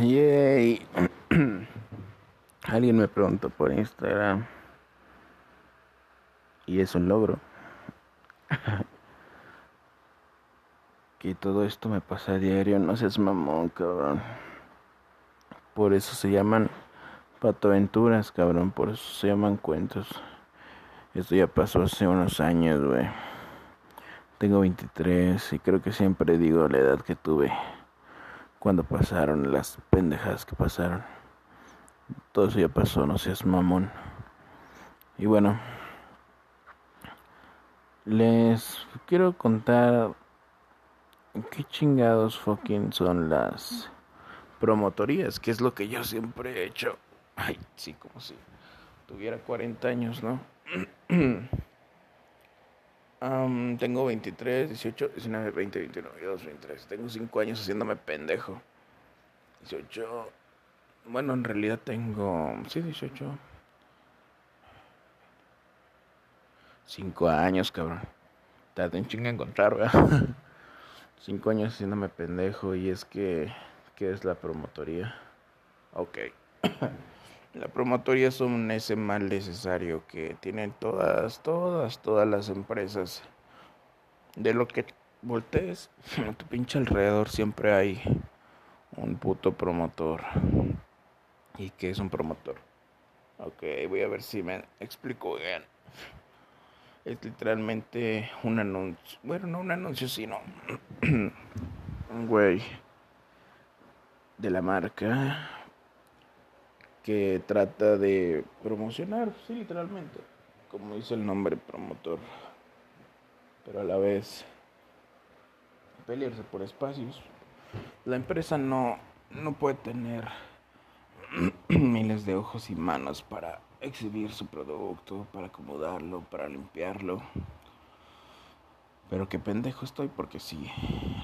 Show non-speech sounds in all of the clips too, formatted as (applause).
Yay. (clears throat) Alguien me preguntó por Instagram. Y es un logro. (laughs) que todo esto me pasa a diario. No seas mamón, cabrón. Por eso se llaman patoaventuras, cabrón. Por eso se llaman cuentos. Esto ya pasó hace unos años, güey. Tengo 23 y creo que siempre digo la edad que tuve cuando pasaron las pendejadas que pasaron. Todo eso ya pasó, no seas mamón. Y bueno, les quiero contar qué chingados fucking son las promotorías, que es lo que yo siempre he hecho. Ay, sí, como si tuviera 40 años, ¿no? (clears throat) tengo 23, 18, 19, 20, 21, 22, 23. Tengo 5 años haciéndome pendejo. 18. Bueno, en realidad tengo. Sí, 18. 5 años, cabrón. Tardé un chinga encontrar, ¿verdad? (laughs) 5 años haciéndome pendejo. Y es que. ¿Qué es la promotoría? Ok. (coughs) La promotoria es un ese mal necesario que tienen todas, todas, todas las empresas. De lo que voltees, (laughs) a tu pinche alrededor siempre hay un puto promotor. ¿Y qué es un promotor? Ok, voy a ver si me explico bien. Es literalmente un anuncio. Bueno, no un anuncio, sino (clears throat) un güey de la marca que trata de promocionar, sí, literalmente, como dice el nombre promotor, pero a la vez pelearse por espacios. La empresa no, no puede tener (clears throat) miles de ojos y manos para exhibir su producto, para acomodarlo, para limpiarlo. Pero qué pendejo estoy porque sí,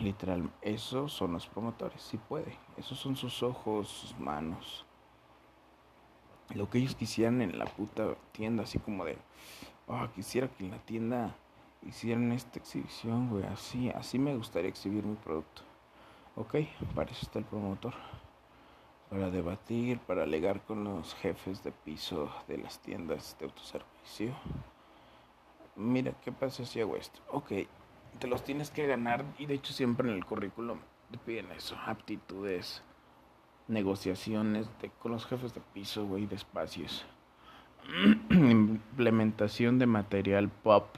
literal, esos son los promotores, sí puede. Esos son sus ojos, sus manos lo que ellos quisieran en la puta tienda, así como de, oh, quisiera que en la tienda hicieran esta exhibición, güey, así, así me gustaría exhibir mi producto. Ok, para eso está el promotor, para debatir, para alegar con los jefes de piso de las tiendas de autoservicio. Mira, ¿qué pasa si hago esto? Ok, te los tienes que ganar y de hecho siempre en el currículum te piden eso, aptitudes negociaciones con los jefes de piso, güey, de espacios. (clears throat) Implementación de material pop.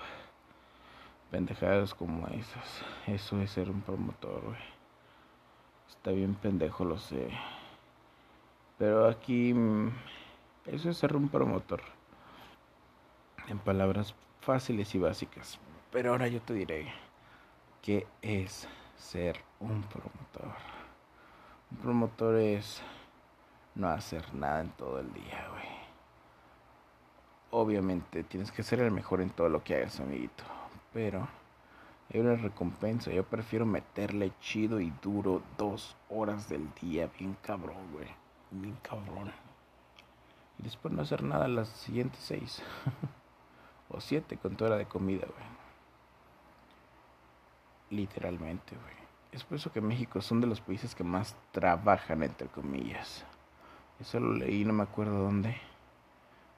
Pendejadas como esas. Eso es ser un promotor, güey. Está bien pendejo, lo sé. Pero aquí mm, eso es ser un promotor. En palabras fáciles y básicas. Pero ahora yo te diré qué es ser un promotor. Un promotor es no hacer nada en todo el día, güey. Obviamente tienes que ser el mejor en todo lo que hagas, amiguito. Pero hay una recompensa. Yo prefiero meterle chido y duro dos horas del día, bien cabrón, güey. Bien cabrón. Y después no hacer nada las siguientes seis. (laughs) o siete con toda la de comida, güey. Literalmente, güey. Es por eso que México son de los países que más trabajan, entre comillas. Eso lo leí, no me acuerdo dónde.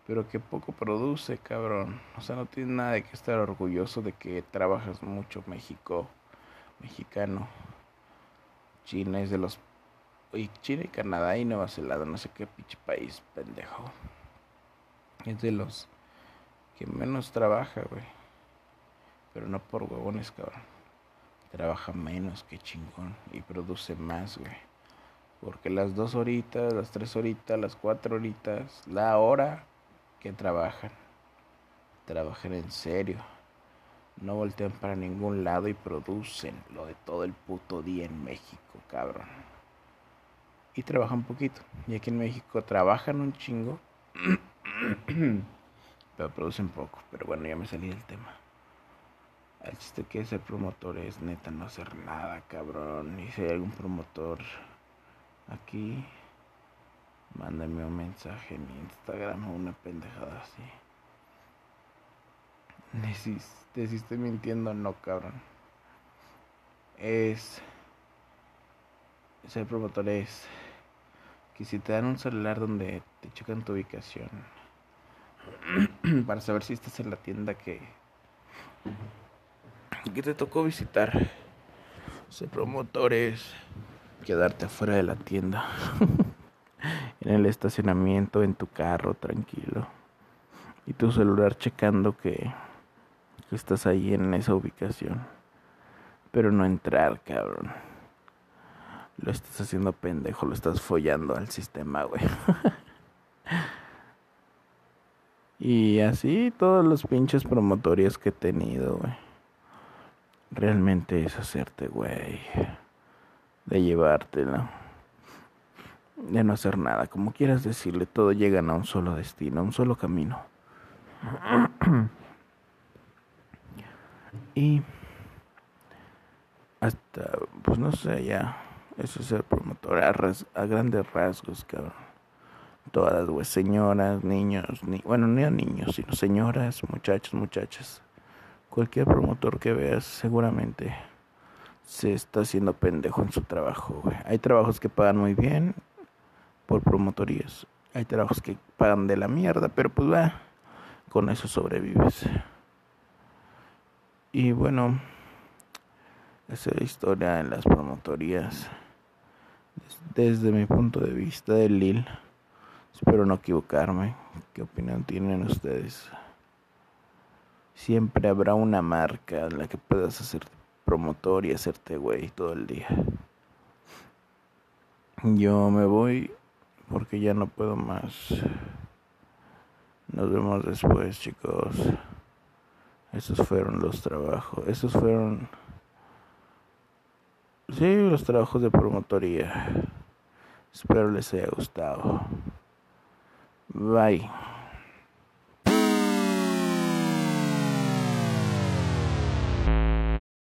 Pero que poco produce, cabrón. O sea, no tiene nada de que estar orgulloso de que trabajas mucho México, mexicano. China es de los... Y China y Canadá y Nueva Zelanda, no sé qué pinche país, pendejo. Es de los que menos trabaja, güey. Pero no por huevones, cabrón trabaja menos que chingón y produce más, güey. Porque las dos horitas, las tres horitas, las cuatro horitas, la hora que trabajan, trabajan en serio. No voltean para ningún lado y producen lo de todo el puto día en México, cabrón. Y trabajan poquito. Y aquí en México trabajan un chingo, (clears throat) pero producen poco. Pero bueno, ya me salí del tema. El chiste que ser promotor es neta no hacer nada, cabrón. Y si hay algún promotor aquí, mándame un mensaje en Instagram o una pendejada así. Te si estoy mintiendo, no, cabrón. Es. Ser promotor es que si te dan un celular donde te checan tu ubicación (clears throat) para saber si estás en la tienda que que te tocó visitar, ser promotores, quedarte afuera de la tienda, (laughs) en el estacionamiento, en tu carro, tranquilo, y tu celular checando que, que estás ahí en esa ubicación, pero no entrar, cabrón. Lo estás haciendo pendejo, lo estás follando al sistema, güey. (laughs) y así todos los pinches promotorios que he tenido, güey. Realmente es hacerte, güey. De llevártela. De no hacer nada. Como quieras decirle, todo llegan a un solo destino, a un solo camino. y hasta, pues no sé, ya eso es ser promotor a, grandes rasgos, cabrón. Todas, güey, señoras, niños, ni, bueno, no niños, sino señoras, muchachos, muchachas. Cualquier promotor que veas seguramente se está haciendo pendejo en su trabajo, güey. Hay trabajos que pagan muy bien por promotorías. Hay trabajos que pagan de la mierda, pero pues va, con eso sobrevives. Y bueno, esa es la historia en las promotorías desde mi punto de vista de Lil. Espero no equivocarme. ¿Qué opinión tienen ustedes? Siempre habrá una marca en la que puedas hacer promotor y hacerte güey todo el día. Yo me voy porque ya no puedo más. Nos vemos después, chicos. Esos fueron los trabajos. Esos fueron Sí, los trabajos de promotoría. Espero les haya gustado. Bye.